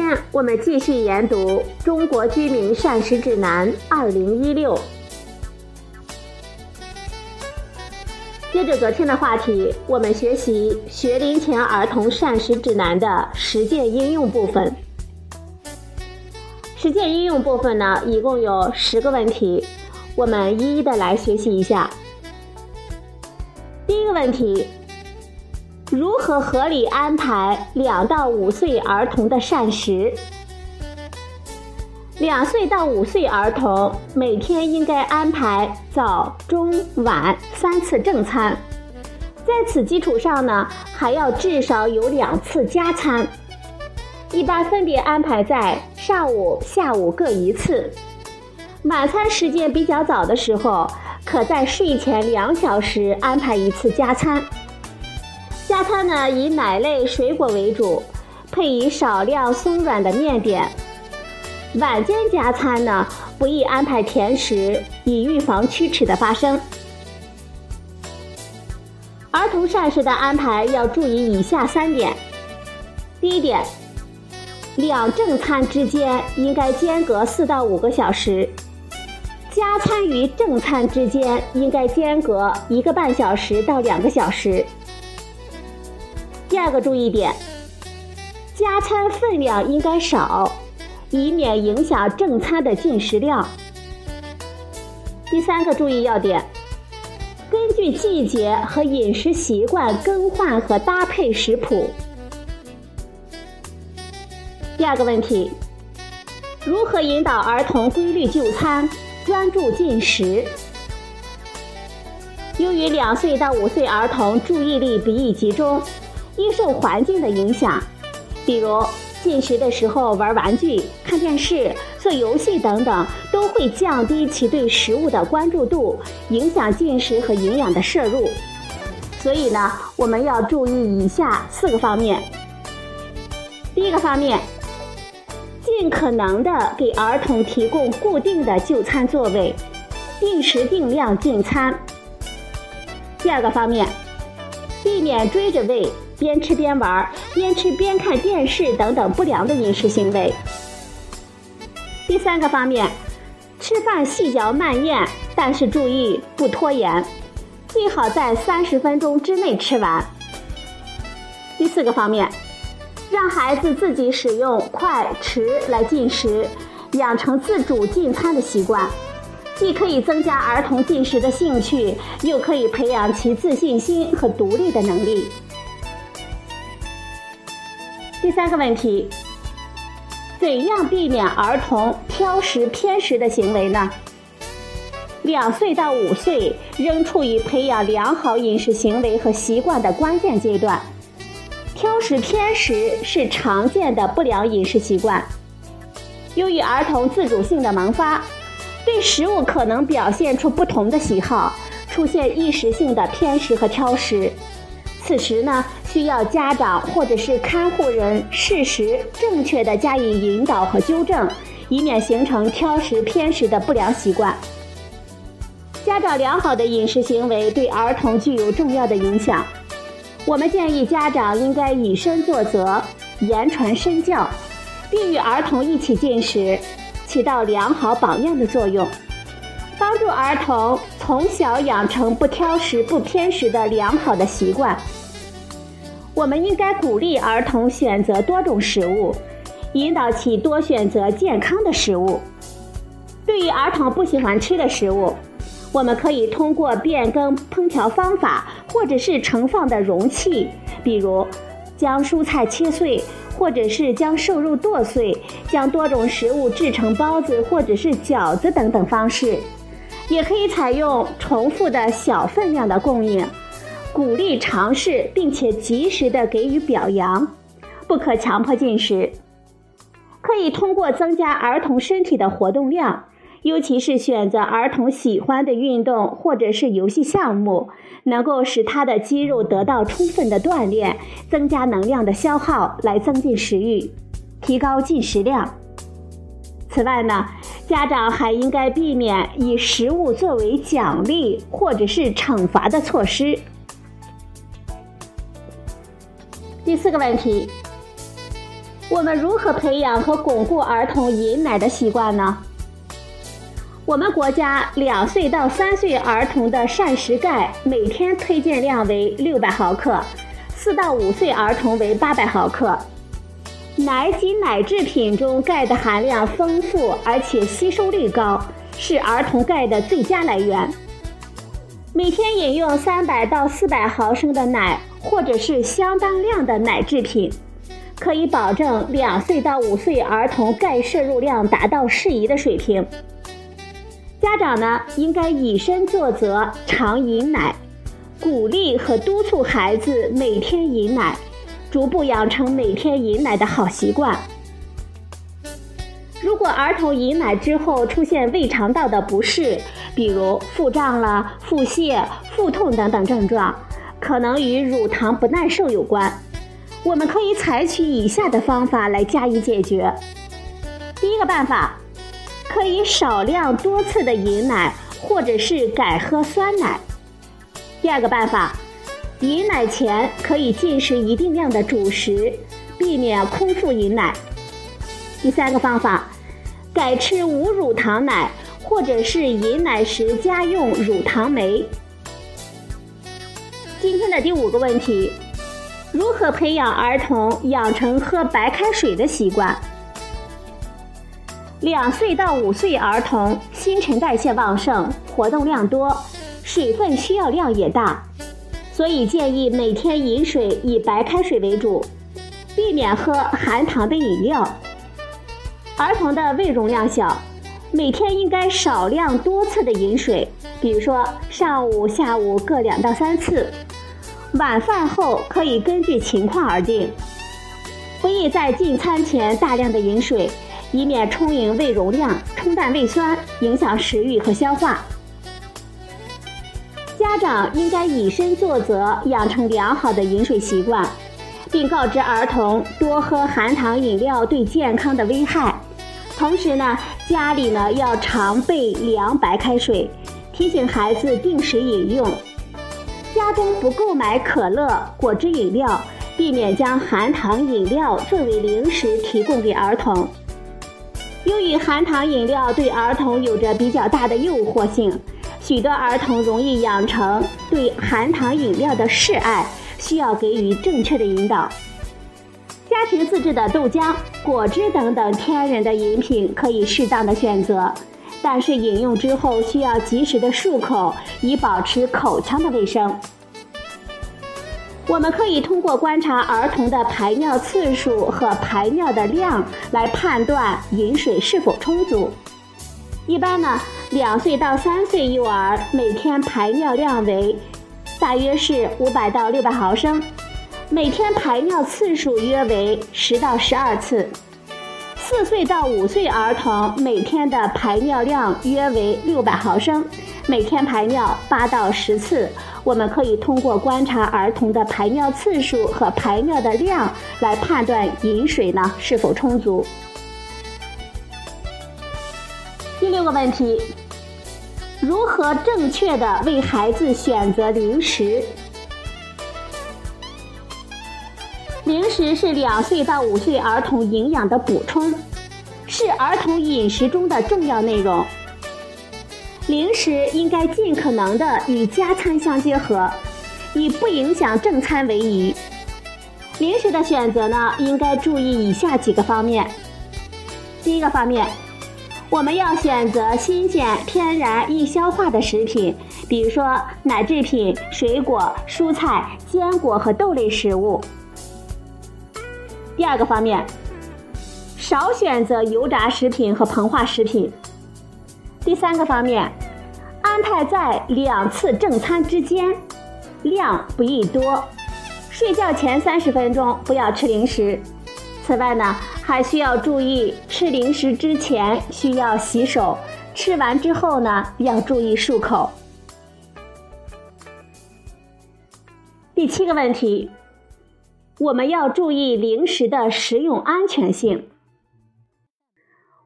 天我们继续研读《中国居民膳食指南（二零一六）》。接着昨天的话题，我们学习学龄前儿童膳食指南的实践应用部分。实践应用部分呢，一共有十个问题。我们一一的来学习一下。第一个问题：如何合理安排两到五岁儿童的膳食？两岁到五岁儿童每天应该安排早、中、晚三次正餐，在此基础上呢，还要至少有两次加餐，一般分别安排在上午、下午各一次。晚餐时间比较早的时候，可在睡前两小时安排一次加餐。餐呢，以奶类、水果为主，配以少量松软的面点。晚间加餐呢，不宜安排甜食，以预防龋齿的发生。儿童膳食的安排要注意以下三点：第一点，两正餐之间应该间隔四到五个小时。加餐与正餐之间应该间隔一个半小时到两个小时。第二个注意点，加餐分量应该少，以免影响正餐的进食量。第三个注意要点，根据季节和饮食习惯更换和搭配食谱。第二个问题，如何引导儿童规律就餐？专注进食。由于两岁到五岁儿童注意力不易集中，易受环境的影响，比如进食的时候玩玩具、看电视、做游戏等等，都会降低其对食物的关注度，影响进食和营养的摄入。所以呢，我们要注意以下四个方面。第一个方面。尽可能的给儿童提供固定的就餐座位，定时定量进餐。第二个方面，避免追着喂、边吃边玩、边吃边看电视等等不良的饮食行为。第三个方面，吃饭细嚼慢咽，但是注意不拖延，最好在三十分钟之内吃完。第四个方面。让孩子自己使用筷、匙来进食，养成自主进餐的习惯，既可以增加儿童进食的兴趣，又可以培养其自信心和独立的能力。第三个问题：怎样避免儿童挑食偏食的行为呢？两岁到五岁仍处于培养良好饮食行为和习惯的关键阶段。挑食偏食是常见的不良饮食习惯。由于儿童自主性的萌发，对食物可能表现出不同的喜好，出现一时性的偏食和挑食。此时呢，需要家长或者是看护人适时、正确的加以引导和纠正，以免形成挑食偏食的不良习惯。家长良好的饮食行为对儿童具有重要的影响。我们建议家长应该以身作则，言传身教，并与儿童一起进食，起到良好榜样的作用，帮助儿童从小养成不挑食、不偏食的良好的习惯。我们应该鼓励儿童选择多种食物，引导其多选择健康的食物。对于儿童不喜欢吃的食物，我们可以通过变更烹调方法，或者是盛放的容器，比如将蔬菜切碎，或者是将瘦肉剁碎，将多种食物制成包子或者是饺子等等方式，也可以采用重复的小分量的供应，鼓励尝试，并且及时的给予表扬，不可强迫进食。可以通过增加儿童身体的活动量，尤其是选择儿童喜欢的运动或者是游戏项目，能够使他的肌肉得到充分的锻炼，增加能量的消耗，来增进食欲，提高进食量。此外呢，家长还应该避免以食物作为奖励或者是惩罚的措施。第四个问题，我们如何培养和巩固儿童饮奶的习惯呢？我们国家两岁到三岁儿童的膳食钙每天推荐量为六百毫克，四到五岁儿童为八百毫克。奶及奶制品中钙的含量丰富，而且吸收率高，是儿童钙的最佳来源。每天饮用三百到四百毫升的奶，或者是相当量的奶制品，可以保证两岁到五岁儿童钙摄入量达到适宜的水平。家长呢，应该以身作则，常饮奶，鼓励和督促孩子每天饮奶。逐步养成每天饮奶的好习惯。如果儿童饮奶之后出现胃肠道的不适，比如腹胀了、腹泻、腹痛等等症状，可能与乳糖不耐受有关。我们可以采取以下的方法来加以解决。第一个办法，可以少量多次的饮奶，或者是改喝酸奶。第二个办法。饮奶前可以进食一定量的主食，避免空腹饮奶。第三个方法，改吃无乳糖奶，或者是饮奶时加用乳糖酶。今天的第五个问题，如何培养儿童养成喝白开水的习惯？两岁到五岁儿童新陈代谢旺盛，活动量多，水分需要量也大。所以建议每天饮水以白开水为主，避免喝含糖的饮料。儿童的胃容量小，每天应该少量多次的饮水，比如说上午、下午各两到三次，晚饭后可以根据情况而定。不宜在进餐前大量的饮水，以免充盈胃容量、冲淡胃酸，影响食欲和消化。家长应该以身作则，养成良好的饮水习惯，并告知儿童多喝含糖饮料对健康的危害。同时呢，家里呢要常备凉白开水，提醒孩子定时饮用。家中不购买可乐、果汁饮料，避免将含糖饮料作为零食提供给儿童。由于含糖饮料对儿童有着比较大的诱惑性。许多儿童容易养成对含糖饮料的嗜爱，需要给予正确的引导。家庭自制的豆浆、果汁等等天然的饮品可以适当的选择，但是饮用之后需要及时的漱口，以保持口腔的卫生。我们可以通过观察儿童的排尿次数和排尿的量来判断饮水是否充足。一般呢。两岁到三岁幼儿每天排尿量为大约是五百到六百毫升，每天排尿次数约为十到十二次。四岁到五岁儿童每天的排尿量约为六百毫升，每天排尿八到十次。我们可以通过观察儿童的排尿次数和排尿的量来判断饮水呢是否充足。第六个问题。如何正确的为孩子选择零食？零食是两岁到五岁儿童营养的补充，是儿童饮食中的重要内容。零食应该尽可能的与加餐相结合，以不影响正餐为宜。零食的选择呢，应该注意以下几个方面。第一个方面。我们要选择新鲜、天然、易消化的食品，比如说奶制品、水果、蔬菜、坚果和豆类食物。第二个方面，少选择油炸食品和膨化食品。第三个方面，安排在两次正餐之间，量不宜多。睡觉前三十分钟不要吃零食。此外呢，还需要注意吃零食之前需要洗手，吃完之后呢要注意漱口。第七个问题，我们要注意零食的食用安全性。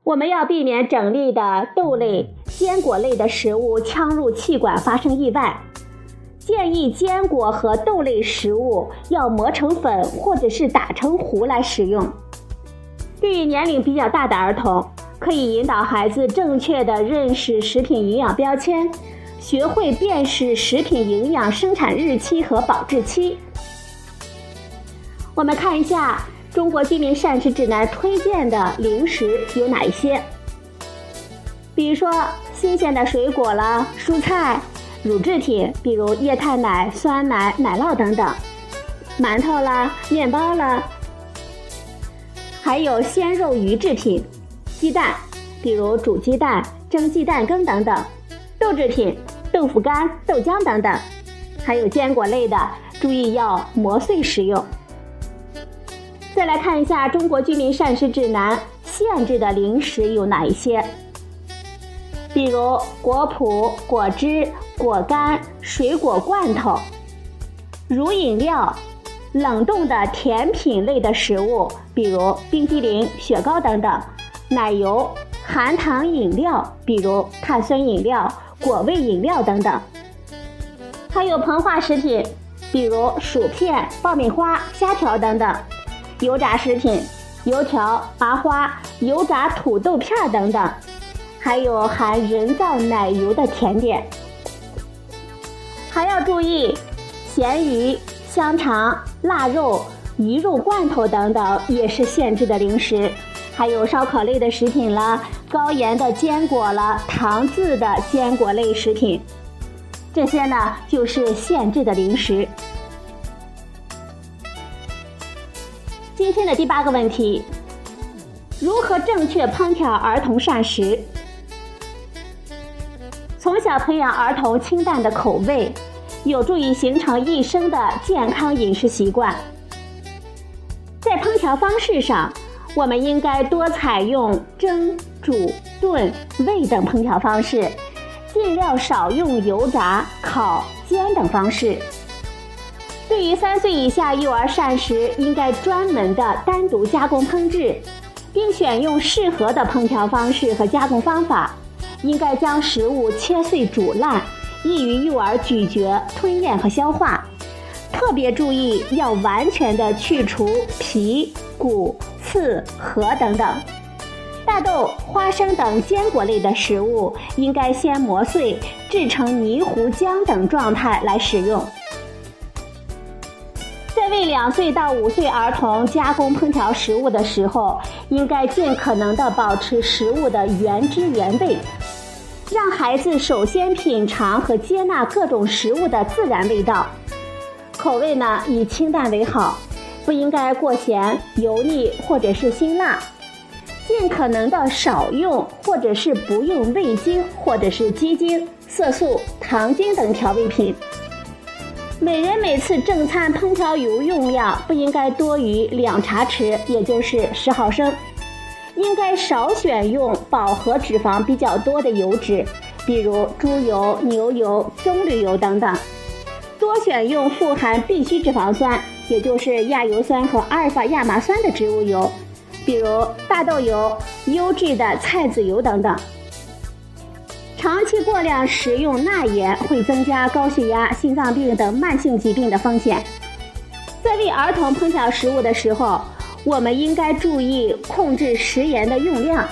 我们要避免整粒的豆类、坚果类的食物呛入气管发生意外。建议坚果和豆类食物要磨成粉或者是打成糊来食用。对于年龄比较大的儿童，可以引导孩子正确的认识食品营养标签，学会辨识食品营养生产日期和保质期。我们看一下《中国居民膳食指南》推荐的零食有哪一些，比如说新鲜的水果了，蔬菜。乳制品，比如液态奶、酸奶、奶酪等等；馒头啦、面包啦，还有鲜肉鱼制品；鸡蛋，比如煮鸡蛋、蒸鸡蛋羹等等；豆制品，豆腐干、豆浆等等；还有坚果类的，注意要磨碎食用。再来看一下《中国居民膳食指南》限制的零食有哪一些。比如果脯、果汁、果干、水果罐头、乳饮料、冷冻的甜品类的食物，比如冰激凌、雪糕等等；奶油、含糖饮料，比如碳酸饮料、果味饮料等等；还有膨化食品，比如薯片、爆米花、虾条等等；油炸食品，油条、麻花、油炸土豆片等等。还有含人造奶油的甜点，还要注意咸鱼、香肠、腊肉、鱼肉罐头等等也是限制的零食，还有烧烤类的食品了，高盐的坚果了，糖渍的坚果类食品，这些呢就是限制的零食。今天的第八个问题：如何正确烹调儿童膳食？从小培养儿童清淡的口味，有助于形成一生的健康饮食习惯。在烹调方式上，我们应该多采用蒸、煮、炖、煨等烹调方式，尽量少用油炸、烤、煎等方式。对于三岁以下幼儿膳食，应该专门的单独加工烹制，并选用适合的烹调方式和加工方法。应该将食物切碎煮烂，易于幼儿咀嚼、吞咽和消化。特别注意要完全的去除皮、骨、刺、核等等。大豆、花生等坚果类的食物应该先磨碎，制成泥糊浆等状态来使用。在为两岁到五岁儿童加工烹调食物的时候，应该尽可能的保持食物的原汁原味。让孩子首先品尝和接纳各种食物的自然味道，口味呢以清淡为好，不应该过咸、油腻或者是辛辣，尽可能的少用或者是不用味精或者是鸡精、色素、糖精等调味品。每人每次正餐烹调油用量不应该多于两茶匙，也就是十毫升。应该少选用饱和脂肪比较多的油脂，比如猪油、牛油、棕榈油等等，多选用富含必需脂肪酸，也就是亚油酸和阿尔法亚麻酸的植物油，比如大豆油、优质的菜籽油等等。长期过量食用钠盐会增加高血压、心脏病等慢性疾病的风险。在为儿童烹调食物的时候，我们应该注意控制食盐的用量，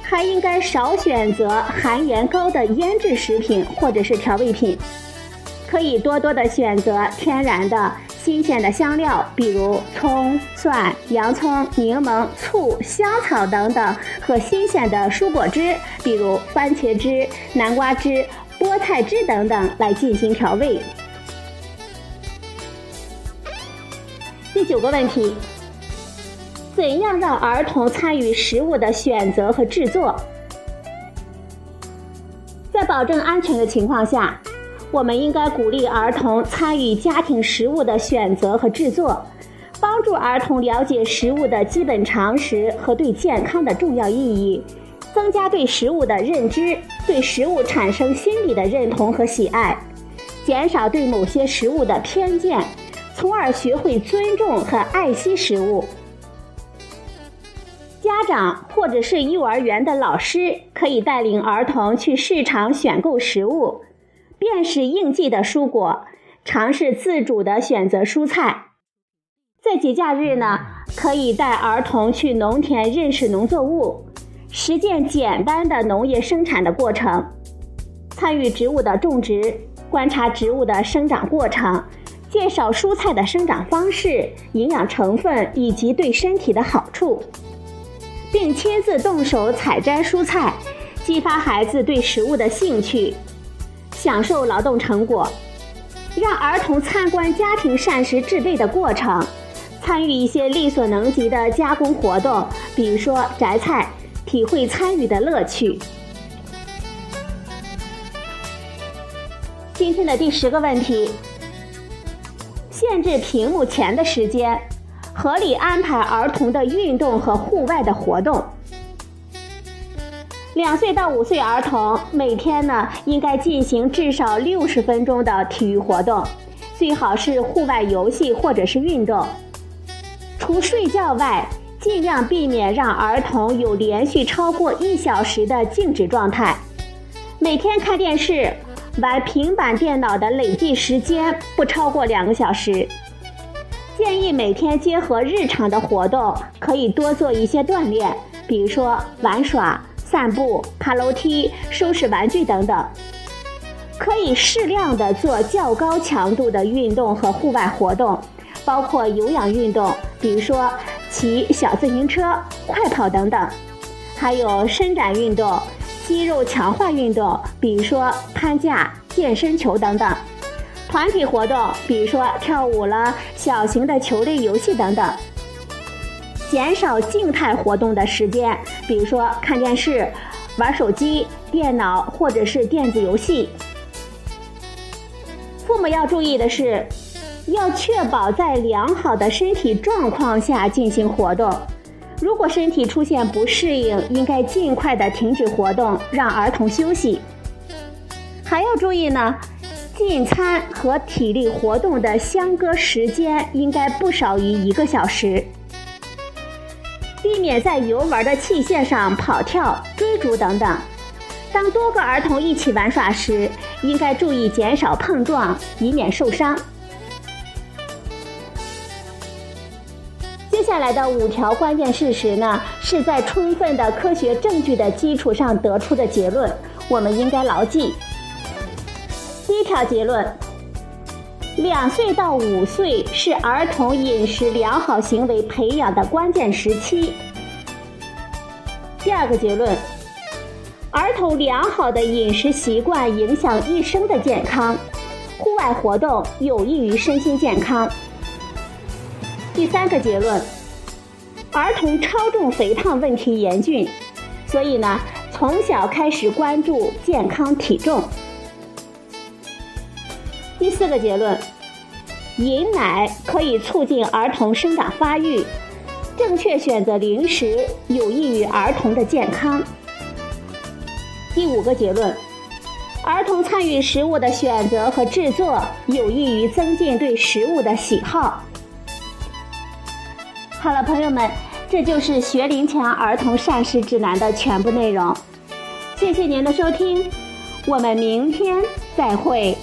还应该少选择含盐高的腌制食品或者是调味品，可以多多的选择天然的新鲜的香料，比如葱、蒜、洋葱、柠檬、醋、香草等等，和新鲜的蔬果汁，比如番茄汁、南瓜汁、菠菜汁等等来进行调味。第九个问题。怎样让儿童参与食物的选择和制作？在保证安全的情况下，我们应该鼓励儿童参与家庭食物的选择和制作，帮助儿童了解食物的基本常识和对健康的重要意义，增加对食物的认知，对食物产生心理的认同和喜爱，减少对某些食物的偏见，从而学会尊重和爱惜食物。家长或者是幼儿园的老师可以带领儿童去市场选购食物，辨识应季的蔬果，尝试自主的选择蔬菜。在节假日呢，可以带儿童去农田认识农作物，实践简单的农业生产的过程，参与植物的种植，观察植物的生长过程，介绍蔬菜的生长方式、营养成分以及对身体的好处。并亲自动手采摘蔬菜，激发孩子对食物的兴趣，享受劳动成果。让儿童参观家庭膳食制备的过程，参与一些力所能及的加工活动，比如说择菜，体会参与的乐趣。今天的第十个问题：限制屏幕前的时间。合理安排儿童的运动和户外的活动。两岁到五岁儿童每天呢应该进行至少六十分钟的体育活动，最好是户外游戏或者是运动。除睡觉外，尽量避免让儿童有连续超过一小时的静止状态。每天看电视、玩平板电脑的累计时间不超过两个小时。建议每天结合日常的活动，可以多做一些锻炼，比如说玩耍、散步、爬楼梯、收拾玩具等等。可以适量的做较高强度的运动和户外活动，包括有氧运动，比如说骑小自行车、快跑等等；还有伸展运动、肌肉强化运动，比如说攀架、健身球等等。团体活动，比如说跳舞了、小型的球类游戏等等；减少静态活动的时间，比如说看电视、玩手机、电脑或者是电子游戏。父母要注意的是，要确保在良好的身体状况下进行活动。如果身体出现不适应，应该尽快的停止活动，让儿童休息。还要注意呢。进餐和体力活动的相隔时间应该不少于一个小时，免在游玩的器械上跑跳、追逐等等。当多个儿童一起玩耍时，应该注意减少碰撞，以免受伤。接下来的五条关键事实呢，是在充分的科学证据的基础上得出的结论，我们应该牢记。第一条结论：两岁到五岁是儿童饮食良好行为培养的关键时期。第二个结论：儿童良好的饮食习惯影响一生的健康，户外活动有益于身心健康。第三个结论：儿童超重肥胖问题严峻，所以呢，从小开始关注健康体重。第四个结论：饮奶可以促进儿童生长发育，正确选择零食有益于儿童的健康。第五个结论：儿童参与食物的选择和制作，有益于增进对食物的喜好。好了，朋友们，这就是学龄前儿童膳食指南的全部内容。谢谢您的收听，我们明天再会。